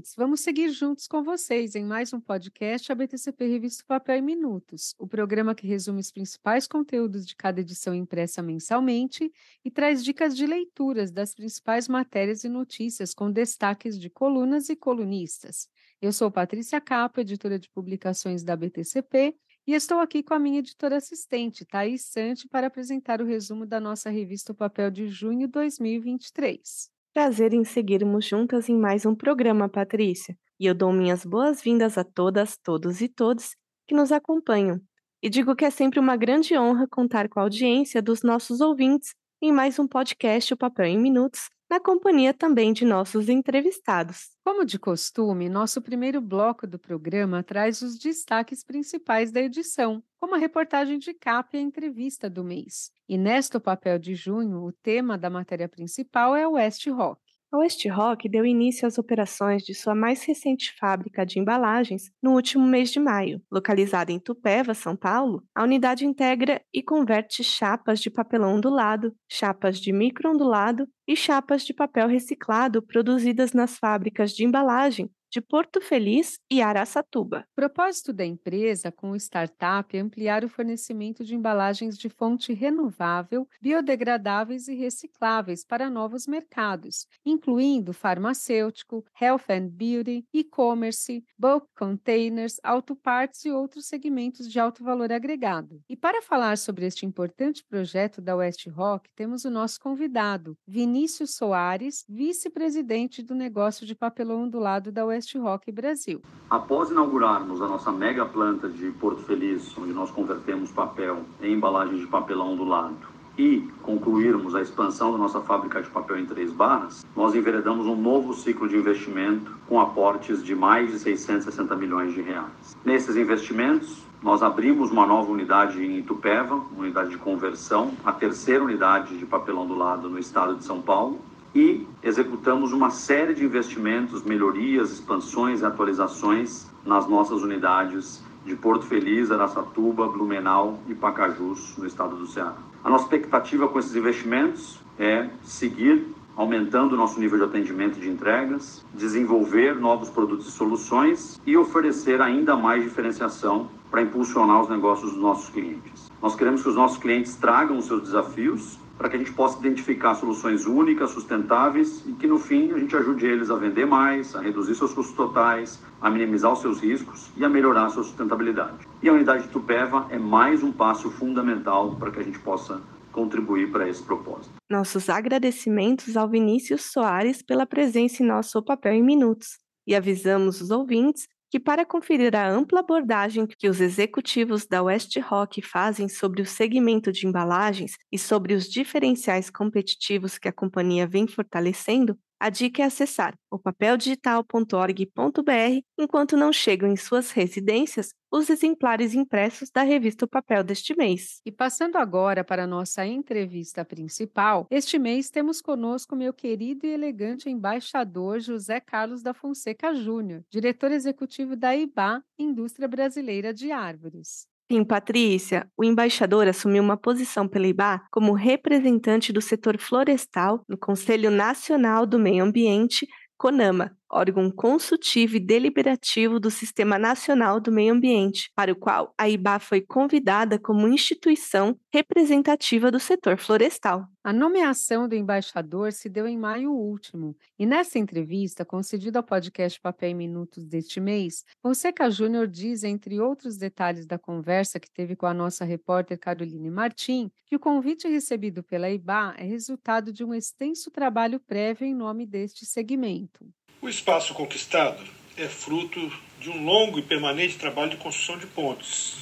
Ouvintes! Vamos seguir juntos com vocês em mais um podcast ABTCP Revista Papel em Minutos, o programa que resume os principais conteúdos de cada edição impressa mensalmente e traz dicas de leituras das principais matérias e notícias com destaques de colunas e colunistas. Eu sou Patrícia Capo, editora de publicações da ABTCP, e estou aqui com a minha editora assistente, Thaís Sante, para apresentar o resumo da nossa revista Papel de junho 2023. Prazer em seguirmos juntas em mais um programa, Patrícia. E eu dou minhas boas-vindas a todas, todos e todos que nos acompanham. E digo que é sempre uma grande honra contar com a audiência dos nossos ouvintes em mais um podcast O Papel em Minutos, na companhia também de nossos entrevistados. Como de costume, nosso primeiro bloco do programa traz os destaques principais da edição, como a reportagem de capa e a entrevista do mês. E nesta papel de junho, o tema da matéria principal é o West Rock. A West Rock deu início às operações de sua mais recente fábrica de embalagens no último mês de maio. Localizada em Tupéva, São Paulo, a unidade integra e converte chapas de papelão ondulado, chapas de microondulado e chapas de papel reciclado produzidas nas fábricas de embalagem de Porto Feliz e Araçatuba. Propósito da empresa com o startup é ampliar o fornecimento de embalagens de fonte renovável, biodegradáveis e recicláveis para novos mercados, incluindo farmacêutico, health and beauty, e-commerce, bulk containers, autopartes e outros segmentos de alto valor agregado. E para falar sobre este importante projeto da West Rock, temos o nosso convidado, Vinícius Soares, vice-presidente do negócio de papelão ondulado da West Rock Brasil. Após inaugurarmos a nossa mega planta de Porto Feliz, onde nós convertemos papel em embalagens de papelão do lado, e concluirmos a expansão da nossa fábrica de papel em Três Barras, nós enveredamos um novo ciclo de investimento com aportes de mais de 660 milhões de reais. Nesses investimentos, nós abrimos uma nova unidade em Itupeva, unidade de conversão, a terceira unidade de papelão do lado no estado de São Paulo, e executamos uma série de investimentos, melhorias, expansões e atualizações nas nossas unidades de Porto Feliz, Araçatuba, Blumenau e Pacajus, no estado do Ceará. A nossa expectativa com esses investimentos é seguir aumentando o nosso nível de atendimento e de entregas, desenvolver novos produtos e soluções e oferecer ainda mais diferenciação para impulsionar os negócios dos nossos clientes. Nós queremos que os nossos clientes tragam os seus desafios para que a gente possa identificar soluções únicas, sustentáveis e que no fim a gente ajude eles a vender mais, a reduzir seus custos totais, a minimizar os seus riscos e a melhorar a sua sustentabilidade. E a unidade de Tupéva é mais um passo fundamental para que a gente possa contribuir para esse propósito. Nossos agradecimentos ao Vinícius Soares pela presença em nosso papel em minutos. E avisamos os ouvintes que, para conferir a ampla abordagem que os executivos da West Rock fazem sobre o segmento de embalagens e sobre os diferenciais competitivos que a companhia vem fortalecendo, a dica é acessar o papeldigital.org.br enquanto não chegam em suas residências os exemplares impressos da revista O Papel deste mês. E passando agora para a nossa entrevista principal, este mês temos conosco meu querido e elegante embaixador José Carlos da Fonseca Júnior, diretor executivo da IBA, Indústria Brasileira de Árvores. Sim, Patrícia, o embaixador assumiu uma posição pela IBA como representante do setor florestal no Conselho Nacional do Meio Ambiente, CONAMA, órgão consultivo e deliberativo do Sistema Nacional do Meio Ambiente, para o qual a IBA foi convidada como instituição representativa do setor florestal. A nomeação do embaixador se deu em maio último, e nessa entrevista, concedida ao podcast Papel em Minutos deste mês, Fonseca Júnior diz, entre outros detalhes da conversa que teve com a nossa repórter Caroline Martim, que o convite recebido pela IBA é resultado de um extenso trabalho prévio em nome deste segmento. O espaço conquistado é fruto de um longo e permanente trabalho de construção de pontes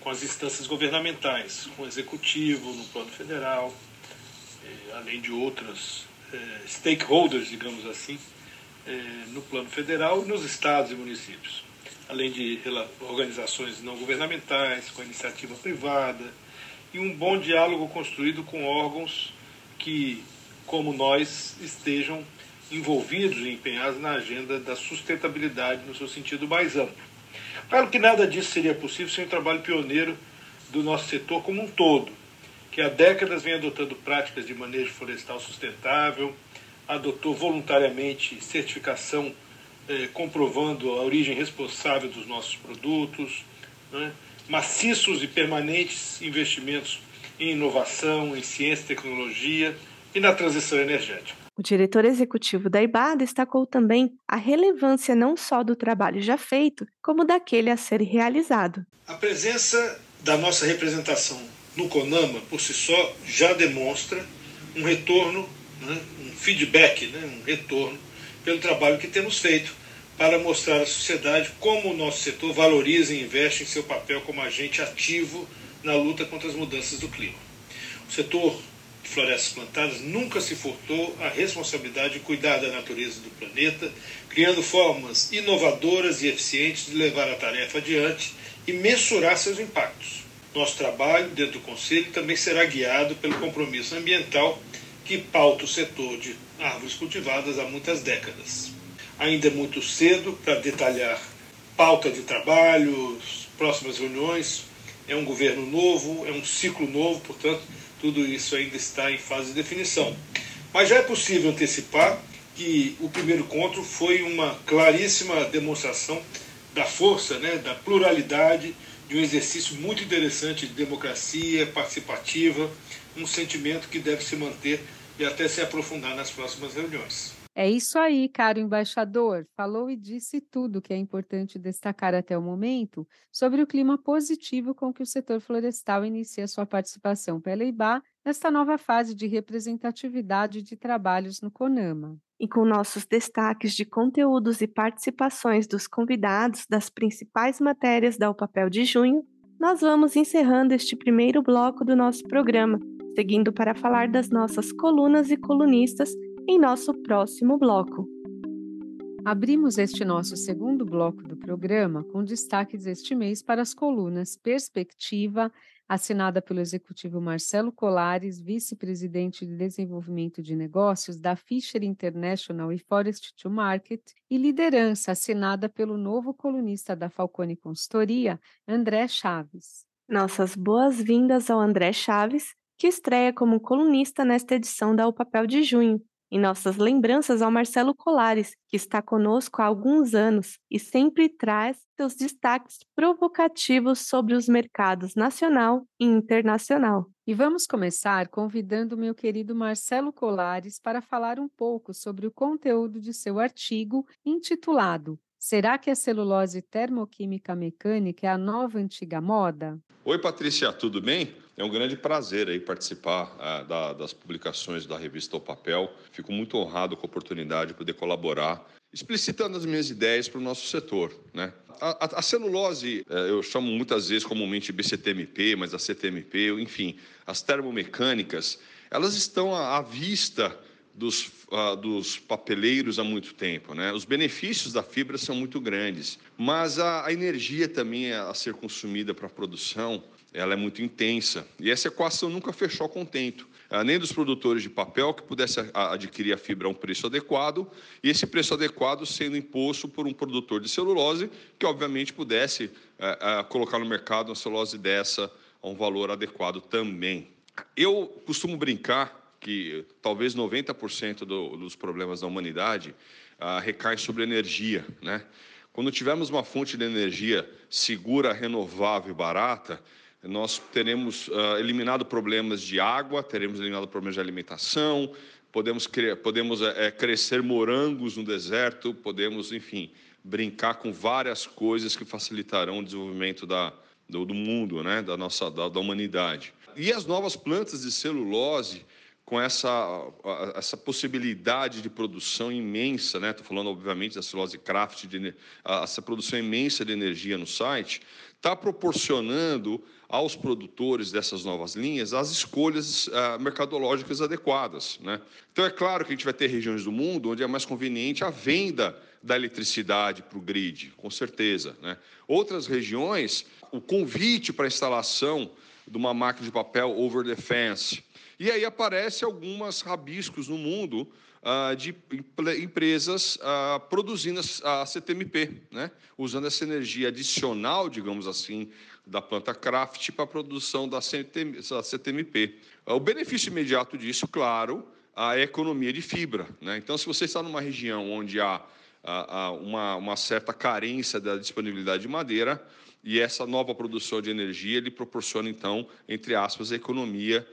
com as instâncias governamentais, com o executivo no plano federal, eh, além de outras eh, stakeholders, digamos assim, eh, no plano federal e nos estados e municípios, além de organizações não governamentais, com a iniciativa privada e um bom diálogo construído com órgãos que, como nós, estejam envolvidos e empenhados na agenda da sustentabilidade no seu sentido mais amplo. Claro que nada disso seria possível sem o trabalho pioneiro do nosso setor como um todo, que há décadas vem adotando práticas de manejo florestal sustentável, adotou voluntariamente certificação é, comprovando a origem responsável dos nossos produtos, né? maciços e permanentes investimentos em inovação, em ciência e tecnologia e na transição energética. O diretor executivo da IBA destacou também a relevância não só do trabalho já feito, como daquele a ser realizado. A presença da nossa representação no CONAMA, por si só, já demonstra um retorno, né, um feedback, né, um retorno pelo trabalho que temos feito para mostrar à sociedade como o nosso setor valoriza e investe em seu papel como agente ativo na luta contra as mudanças do clima. O setor Florestas Plantadas nunca se furtou a responsabilidade de cuidar da natureza do planeta, criando formas inovadoras e eficientes de levar a tarefa adiante e mensurar seus impactos. Nosso trabalho dentro do Conselho também será guiado pelo compromisso ambiental que pauta o setor de árvores cultivadas há muitas décadas. Ainda é muito cedo para detalhar pauta de trabalho, próximas reuniões. É um governo novo, é um ciclo novo, portanto, tudo isso ainda está em fase de definição. Mas já é possível antecipar que o primeiro encontro foi uma claríssima demonstração da força, né, da pluralidade, de um exercício muito interessante de democracia participativa, um sentimento que deve se manter e até se aprofundar nas próximas reuniões. É isso aí, caro embaixador. Falou e disse tudo que é importante destacar até o momento sobre o clima positivo com que o setor florestal inicia sua participação pela IBA nesta nova fase de representatividade de trabalhos no CONAMA. E com nossos destaques de conteúdos e participações dos convidados das principais matérias da O Papel de Junho, nós vamos encerrando este primeiro bloco do nosso programa, seguindo para falar das nossas colunas e colunistas em nosso próximo bloco. Abrimos este nosso segundo bloco do programa com destaques este mês para as colunas Perspectiva, assinada pelo executivo Marcelo Colares, vice-presidente de desenvolvimento de negócios da Fisher International e Forest to Market, e Liderança, assinada pelo novo colunista da Falcone Consultoria, André Chaves. Nossas boas-vindas ao André Chaves, que estreia como colunista nesta edição da O Papel de Junho, em nossas lembranças ao Marcelo Colares, que está conosco há alguns anos e sempre traz seus destaques provocativos sobre os mercados nacional e internacional. E vamos começar convidando meu querido Marcelo Colares para falar um pouco sobre o conteúdo de seu artigo intitulado Será que a celulose termoquímica mecânica é a nova antiga moda? Oi, Patrícia, tudo bem? É um grande prazer aí participar ah, da, das publicações da revista O Papel. Fico muito honrado com a oportunidade de poder colaborar, explicitando as minhas ideias para o nosso setor. Né? A, a, a, celulose, eh, eu chamo muitas vezes comumente BCTMP, mas a CTMP, enfim, as termomecânicas, elas estão à, à vista dos, uh, dos papeleiros há muito tempo. Né? Os benefícios da fibra são muito grandes, mas a, a energia também a ser consumida para a produção ela é muito intensa. E essa equação nunca fechou contento. Nem dos produtores de papel que pudesse adquirir a fibra a um preço adequado, e esse preço adequado sendo imposto por um produtor de celulose que, obviamente, pudesse uh, uh, colocar no mercado uma celulose dessa a um valor adequado também. Eu costumo brincar que talvez 90% do, dos problemas da humanidade ah, recaem sobre energia, né? Quando tivermos uma fonte de energia segura, renovável e barata, nós teremos ah, eliminado problemas de água, teremos eliminado problemas de alimentação, podemos, podemos é, crescer morangos no deserto, podemos, enfim, brincar com várias coisas que facilitarão o desenvolvimento da, do, do mundo, né? da nossa da, da humanidade. E as novas plantas de celulose com essa, essa possibilidade de produção imensa, né? Estou falando, obviamente, da celulose craft, de, essa produção imensa de energia no site, está proporcionando aos produtores dessas novas linhas as escolhas uh, mercadológicas adequadas. Né? Então, é claro que a gente vai ter regiões do mundo onde é mais conveniente a venda da eletricidade para o grid, com certeza. Né? Outras regiões, o convite para a instalação de uma máquina de papel over the fence, e aí aparece algumas rabiscos no mundo ah, de empresas ah, produzindo a CTMP, né? usando essa energia adicional, digamos assim, da planta craft para a produção da CTMP. O benefício imediato disso, claro, a economia de fibra. Né? Então, se você está numa região onde há uma, uma certa carência da disponibilidade de madeira e essa nova produção de energia ele proporciona então, entre aspas, a economia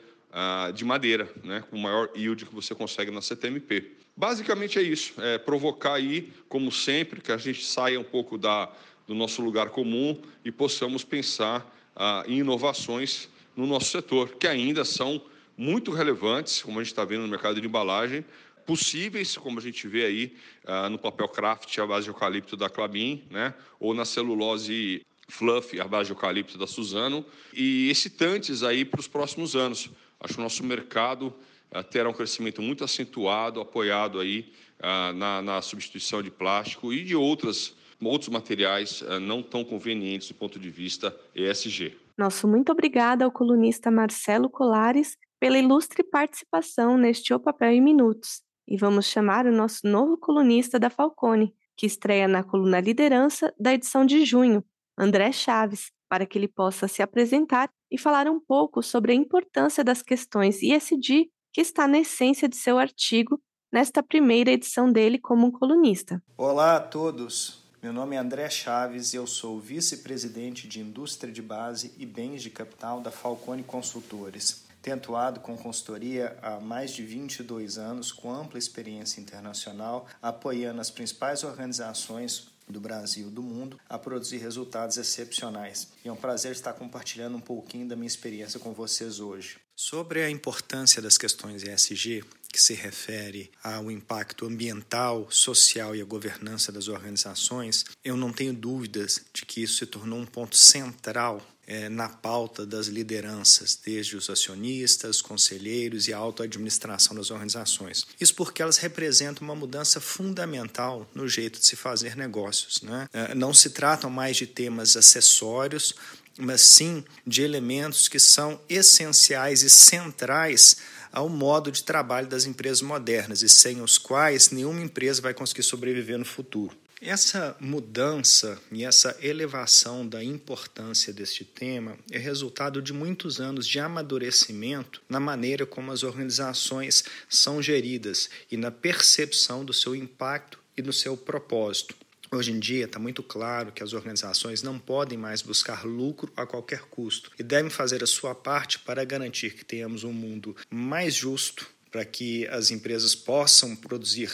de madeira, né, com o maior yield que você consegue na CTMP. Basicamente é isso, é provocar aí, como sempre, que a gente saia um pouco da, do nosso lugar comum e possamos pensar ah, em inovações no nosso setor, que ainda são muito relevantes, como a gente está vendo no mercado de embalagem, possíveis, como a gente vê aí ah, no papel craft à base de eucalipto da Clabin, né, ou na celulose fluff base de eucalipto da Suzano, e excitantes aí para os próximos anos. Acho que o nosso mercado ah, terá um crescimento muito acentuado, apoiado aí ah, na, na substituição de plástico e de outras outros materiais uh, não tão convenientes do ponto de vista ESG. Nosso muito obrigada ao colunista Marcelo Colares pela ilustre participação neste O Papel em Minutos. E vamos chamar o nosso novo colunista da Falcone, que estreia na coluna Liderança da edição de junho, André Chaves, para que ele possa se apresentar e falar um pouco sobre a importância das questões ISD que está na essência de seu artigo nesta primeira edição dele como um colunista. Olá a todos. Meu nome é André Chaves e eu sou vice-presidente de Indústria de Base e Bens de Capital da Falcone Consultores. Tenho atuado com consultoria há mais de 22 anos, com ampla experiência internacional, apoiando as principais organizações do Brasil do mundo a produzir resultados excepcionais. E é um prazer estar compartilhando um pouquinho da minha experiência com vocês hoje. Sobre a importância das questões ESG, que se refere ao impacto ambiental, social e a governança das organizações, eu não tenho dúvidas de que isso se tornou um ponto central é, na pauta das lideranças, desde os acionistas, conselheiros e a autoadministração das organizações. Isso porque elas representam uma mudança fundamental no jeito de se fazer negócios. Né? É, não se tratam mais de temas acessórios, mas sim de elementos que são essenciais e centrais ao modo de trabalho das empresas modernas e sem os quais nenhuma empresa vai conseguir sobreviver no futuro. Essa mudança e essa elevação da importância deste tema é resultado de muitos anos de amadurecimento na maneira como as organizações são geridas e na percepção do seu impacto e do seu propósito. Hoje em dia está muito claro que as organizações não podem mais buscar lucro a qualquer custo e devem fazer a sua parte para garantir que tenhamos um mundo mais justo, para que as empresas possam produzir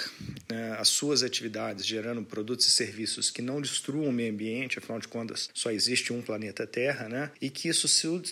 né, as suas atividades, gerando produtos e serviços que não destruam o meio ambiente, afinal de contas, só existe um planeta Terra, né, e que isso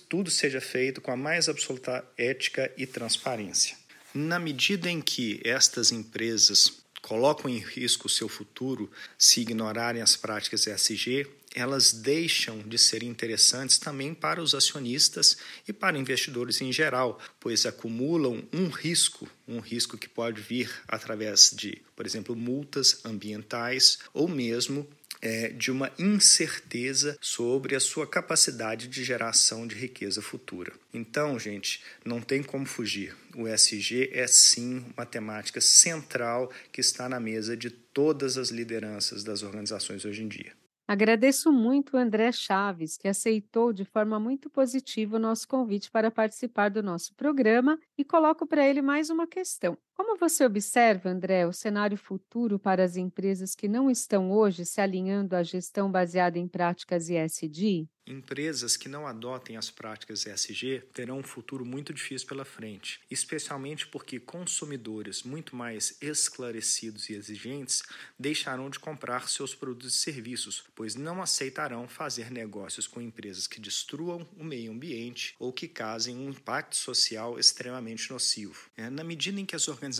tudo seja feito com a mais absoluta ética e transparência. Na medida em que estas empresas colocam em risco o seu futuro se ignorarem as práticas ESG, elas deixam de ser interessantes também para os acionistas e para investidores em geral, pois acumulam um risco, um risco que pode vir através de, por exemplo, multas ambientais ou mesmo é, de uma incerteza sobre a sua capacidade de geração de riqueza futura. Então, gente, não tem como fugir. O SG é sim uma temática central que está na mesa de todas as lideranças das organizações hoje em dia. Agradeço muito o André Chaves, que aceitou de forma muito positiva o nosso convite para participar do nosso programa e coloco para ele mais uma questão. Como você observa, André, o cenário futuro para as empresas que não estão hoje se alinhando à gestão baseada em práticas ESG? Empresas que não adotem as práticas ESG terão um futuro muito difícil pela frente, especialmente porque consumidores muito mais esclarecidos e exigentes deixarão de comprar seus produtos e serviços, pois não aceitarão fazer negócios com empresas que destruam o meio ambiente ou que causem um impacto social extremamente nocivo. É, na medida em que as organizações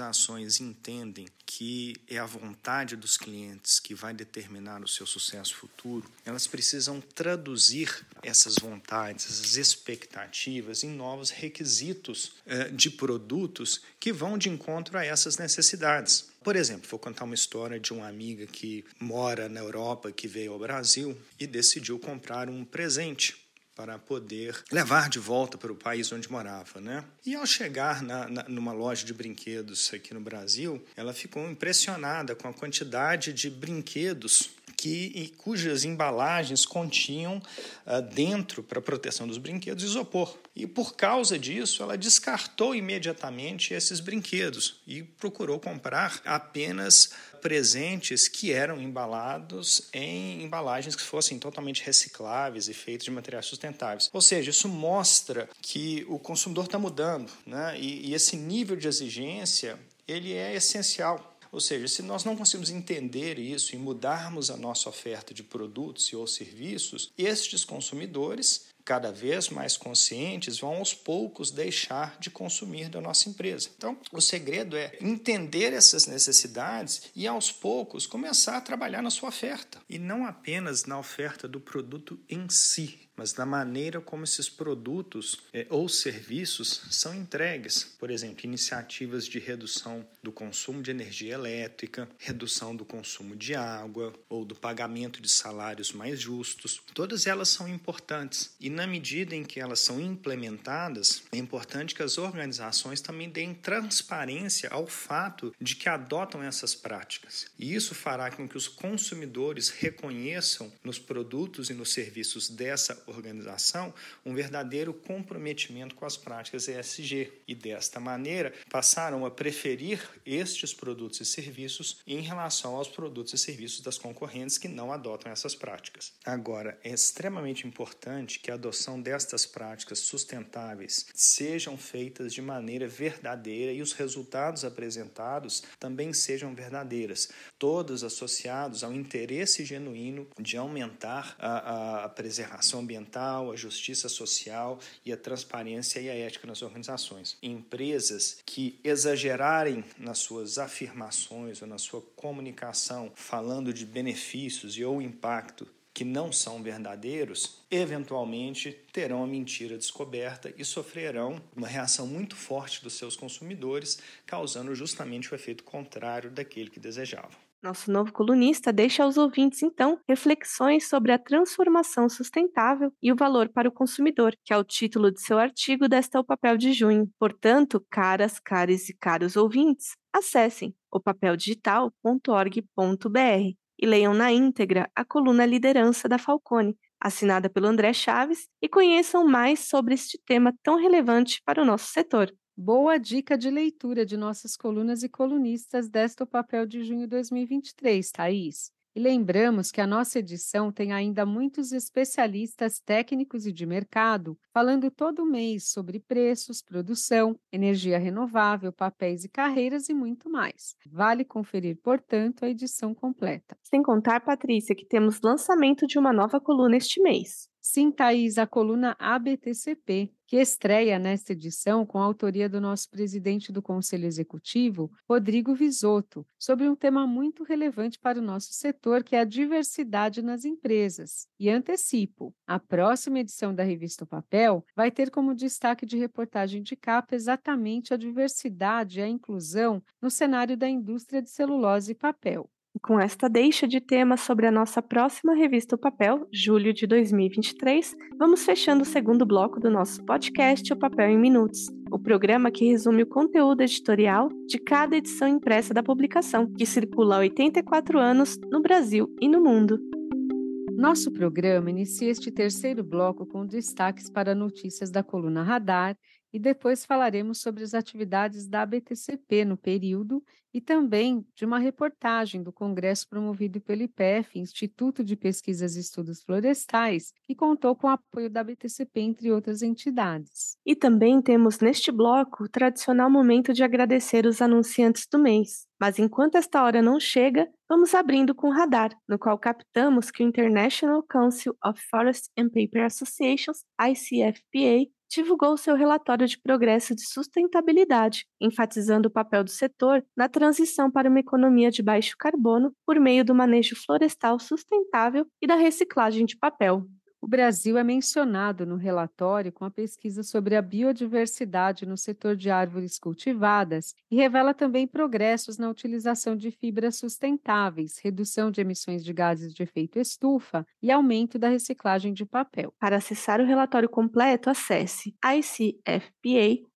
entendem que é a vontade dos clientes que vai determinar o seu sucesso futuro, elas precisam traduzir essas vontades, essas expectativas em novos requisitos eh, de produtos que vão de encontro a essas necessidades. Por exemplo, vou contar uma história de uma amiga que mora na Europa, que veio ao Brasil e decidiu comprar um presente para poder levar de volta para o país onde morava, né? E ao chegar na, na, numa loja de brinquedos aqui no Brasil, ela ficou impressionada com a quantidade de brinquedos que, cujas embalagens continham uh, dentro, para proteção dos brinquedos, isopor. E por causa disso, ela descartou imediatamente esses brinquedos e procurou comprar apenas presentes que eram embalados em embalagens que fossem totalmente recicláveis e feitos de materiais sustentáveis. Ou seja, isso mostra que o consumidor está mudando, né? E, e esse nível de exigência ele é essencial ou seja, se nós não conseguimos entender isso e mudarmos a nossa oferta de produtos e ou serviços, estes consumidores cada vez mais conscientes, vão aos poucos deixar de consumir da nossa empresa. Então, o segredo é entender essas necessidades e aos poucos começar a trabalhar na sua oferta e não apenas na oferta do produto em si mas na maneira como esses produtos é, ou serviços são entregues. Por exemplo, iniciativas de redução do consumo de energia elétrica, redução do consumo de água ou do pagamento de salários mais justos. Todas elas são importantes e, na medida em que elas são implementadas, é importante que as organizações também deem transparência ao fato de que adotam essas práticas. E isso fará com que os consumidores reconheçam nos produtos e nos serviços dessa organização um verdadeiro comprometimento com as práticas ESG e, desta maneira, passaram a preferir estes produtos e serviços em relação aos produtos e serviços das concorrentes que não adotam essas práticas. Agora, é extremamente importante que a adoção destas práticas sustentáveis sejam feitas de maneira verdadeira e os resultados apresentados também sejam verdadeiras, todos associados ao interesse genuíno de aumentar a, a preservação ambiental ambiental, a justiça social e a transparência e a ética nas organizações. Empresas que exagerarem nas suas afirmações ou na sua comunicação falando de benefícios e ou impacto que não são verdadeiros, eventualmente terão a mentira descoberta e sofrerão uma reação muito forte dos seus consumidores, causando justamente o efeito contrário daquele que desejavam. Nosso novo colunista deixa aos ouvintes, então, reflexões sobre a transformação sustentável e o valor para o consumidor, que é o título de seu artigo desta O Papel de Junho. Portanto, caras, cares e caros ouvintes, acessem opapeldigital.org.br e leiam na íntegra a coluna Liderança da Falcone, assinada pelo André Chaves, e conheçam mais sobre este tema tão relevante para o nosso setor. Boa dica de leitura de nossas colunas e colunistas desta papel de junho de 2023, Thaís. E lembramos que a nossa edição tem ainda muitos especialistas técnicos e de mercado falando todo mês sobre preços, produção, energia renovável, papéis e carreiras e muito mais. Vale conferir, portanto, a edição completa. Sem contar, Patrícia, que temos lançamento de uma nova coluna este mês. Sim, Thaís, a coluna ABTCP, que estreia nesta edição com a autoria do nosso presidente do Conselho Executivo, Rodrigo Visotto, sobre um tema muito relevante para o nosso setor, que é a diversidade nas empresas. E antecipo, a próxima edição da revista o Papel vai ter como destaque de reportagem de capa exatamente a diversidade e a inclusão no cenário da indústria de celulose e papel. Com esta deixa de tema sobre a nossa próxima revista O Papel, julho de 2023, vamos fechando o segundo bloco do nosso podcast O Papel em Minutos, o programa que resume o conteúdo editorial de cada edição impressa da publicação, que circula há 84 anos no Brasil e no mundo. Nosso programa inicia este terceiro bloco com destaques para notícias da coluna Radar e depois falaremos sobre as atividades da BTCP no período e também de uma reportagem do congresso promovido pelo IPEF, Instituto de Pesquisas e Estudos Florestais, que contou com o apoio da BTCP, entre outras entidades. E também temos neste bloco o tradicional momento de agradecer os anunciantes do mês. Mas enquanto esta hora não chega, vamos abrindo com o radar, no qual captamos que o International Council of Forest and Paper Associations, ICFPA, divulgou seu relatório de progresso de sustentabilidade, enfatizando o papel do setor na transição para uma economia de baixo carbono por meio do manejo florestal sustentável e da reciclagem de papel. O Brasil é mencionado no relatório com a pesquisa sobre a biodiversidade no setor de árvores cultivadas e revela também progressos na utilização de fibras sustentáveis, redução de emissões de gases de efeito estufa e aumento da reciclagem de papel. Para acessar o relatório completo, acesse icfpa.org.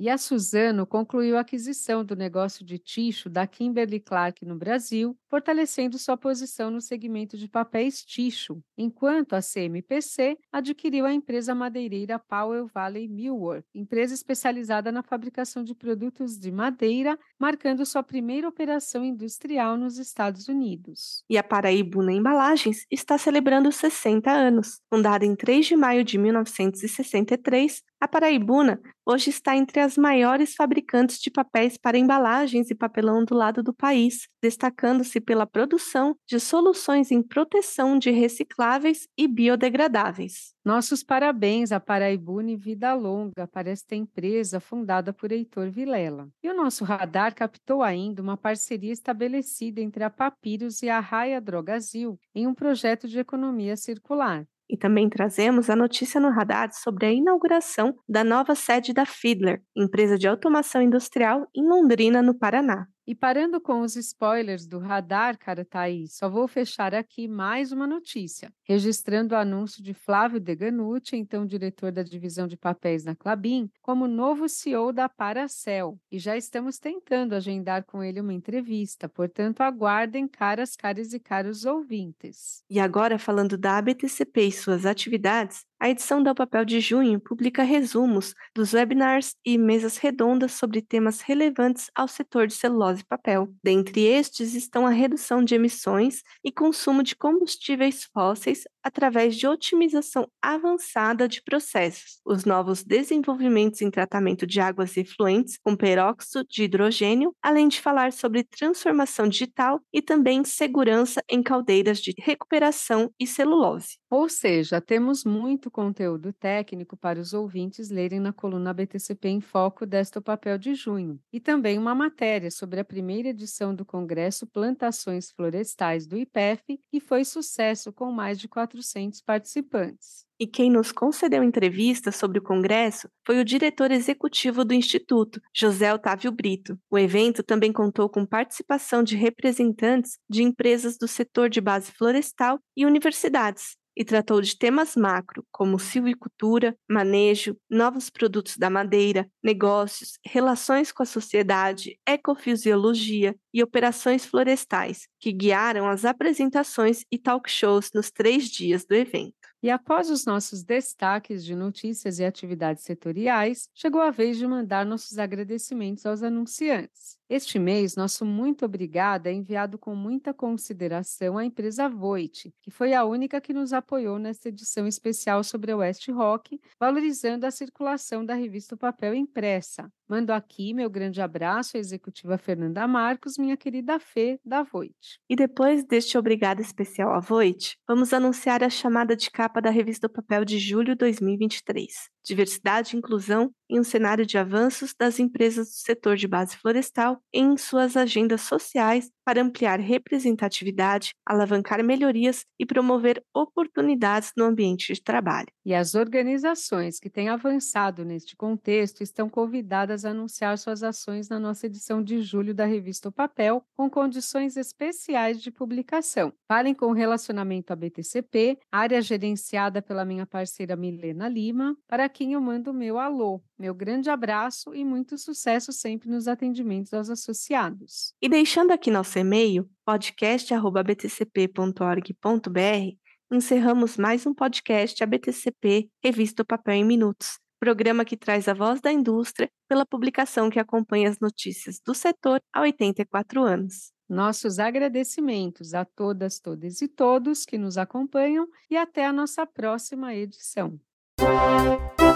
E a Suzano concluiu a aquisição do negócio de ticho da Kimberly Clark no Brasil, fortalecendo sua posição no segmento de papéis ticho, enquanto a CMPC adquiriu a empresa madeireira Powell Valley Millwork, empresa especializada na fabricação de produtos de madeira, marcando sua primeira operação industrial nos Estados Unidos. E a Paraibuna Embalagens está celebrando 60 anos. Fundada em 3 de maio de 1963, a Paraibuna hoje está entre as maiores fabricantes de papéis para embalagens e papelão do lado do país, destacando-se pela produção de soluções em proteção de recicláveis e biodegradáveis. Nossos parabéns à Paraibuna e Vida Longa para esta empresa fundada por Heitor Vilela. E o nosso radar captou ainda uma parceria estabelecida entre a Papyrus e a Raia Drogazil em um projeto de economia circular. E também trazemos a notícia no radar sobre a inauguração da nova sede da Fiedler, empresa de automação industrial em Londrina, no Paraná. E parando com os spoilers do radar, cara Thaís, só vou fechar aqui mais uma notícia, registrando o anúncio de Flávio Deganucci, então diretor da divisão de papéis na Clabin, como novo CEO da Paracel. E já estamos tentando agendar com ele uma entrevista, portanto, aguardem, caras, caras e caros ouvintes. E agora, falando da ABTCP e suas atividades, a edição da Papel de junho publica resumos dos webinars e mesas redondas sobre temas relevantes ao setor de celulose e papel. Dentre estes estão a redução de emissões e consumo de combustíveis fósseis através de otimização avançada de processos, os novos desenvolvimentos em tratamento de águas efluentes com peróxido de hidrogênio, além de falar sobre transformação digital e também segurança em caldeiras de recuperação e celulose. Ou seja, temos muito conteúdo técnico para os ouvintes lerem na coluna BTCP em Foco desta papel de junho, e também uma matéria sobre a primeira edição do Congresso Plantações Florestais do IPEF, que foi sucesso com mais de 400 participantes. E quem nos concedeu entrevista sobre o Congresso foi o diretor executivo do Instituto, José Otávio Brito. O evento também contou com participação de representantes de empresas do setor de base florestal e universidades, e tratou de temas macro, como silvicultura, manejo, novos produtos da madeira, negócios, relações com a sociedade, ecofisiologia e operações florestais, que guiaram as apresentações e talk shows nos três dias do evento. E após os nossos destaques de notícias e atividades setoriais, chegou a vez de mandar nossos agradecimentos aos anunciantes. Este mês, nosso muito obrigada é enviado com muita consideração à empresa Voit, que foi a única que nos apoiou nesta edição especial sobre a West Rock, valorizando a circulação da revista Papel Impressa. Mando aqui meu grande abraço à executiva Fernanda Marcos, minha querida Fê, da Voit. E depois deste obrigado especial à Voit, vamos anunciar a chamada de capa da revista Papel de julho 2023. Diversidade e inclusão em um cenário de avanços das empresas do setor de base florestal em suas agendas sociais para ampliar representatividade, alavancar melhorias e promover oportunidades no ambiente de trabalho. E as organizações que têm avançado neste contexto estão convidadas a anunciar suas ações na nossa edição de julho da revista O Papel, com condições especiais de publicação. Falem com o relacionamento à BTCP, área gerenciada pela minha parceira Milena Lima, para quem eu mando meu alô. Meu grande abraço e muito sucesso sempre nos atendimentos aos associados. E deixando aqui nosso e-mail, podcast.btcp.org.br, encerramos mais um podcast ABTCP Revista o Papel em Minutos, programa que traz a voz da indústria pela publicação que acompanha as notícias do setor há 84 anos. Nossos agradecimentos a todas, todas e todos que nos acompanham e até a nossa próxima edição. Música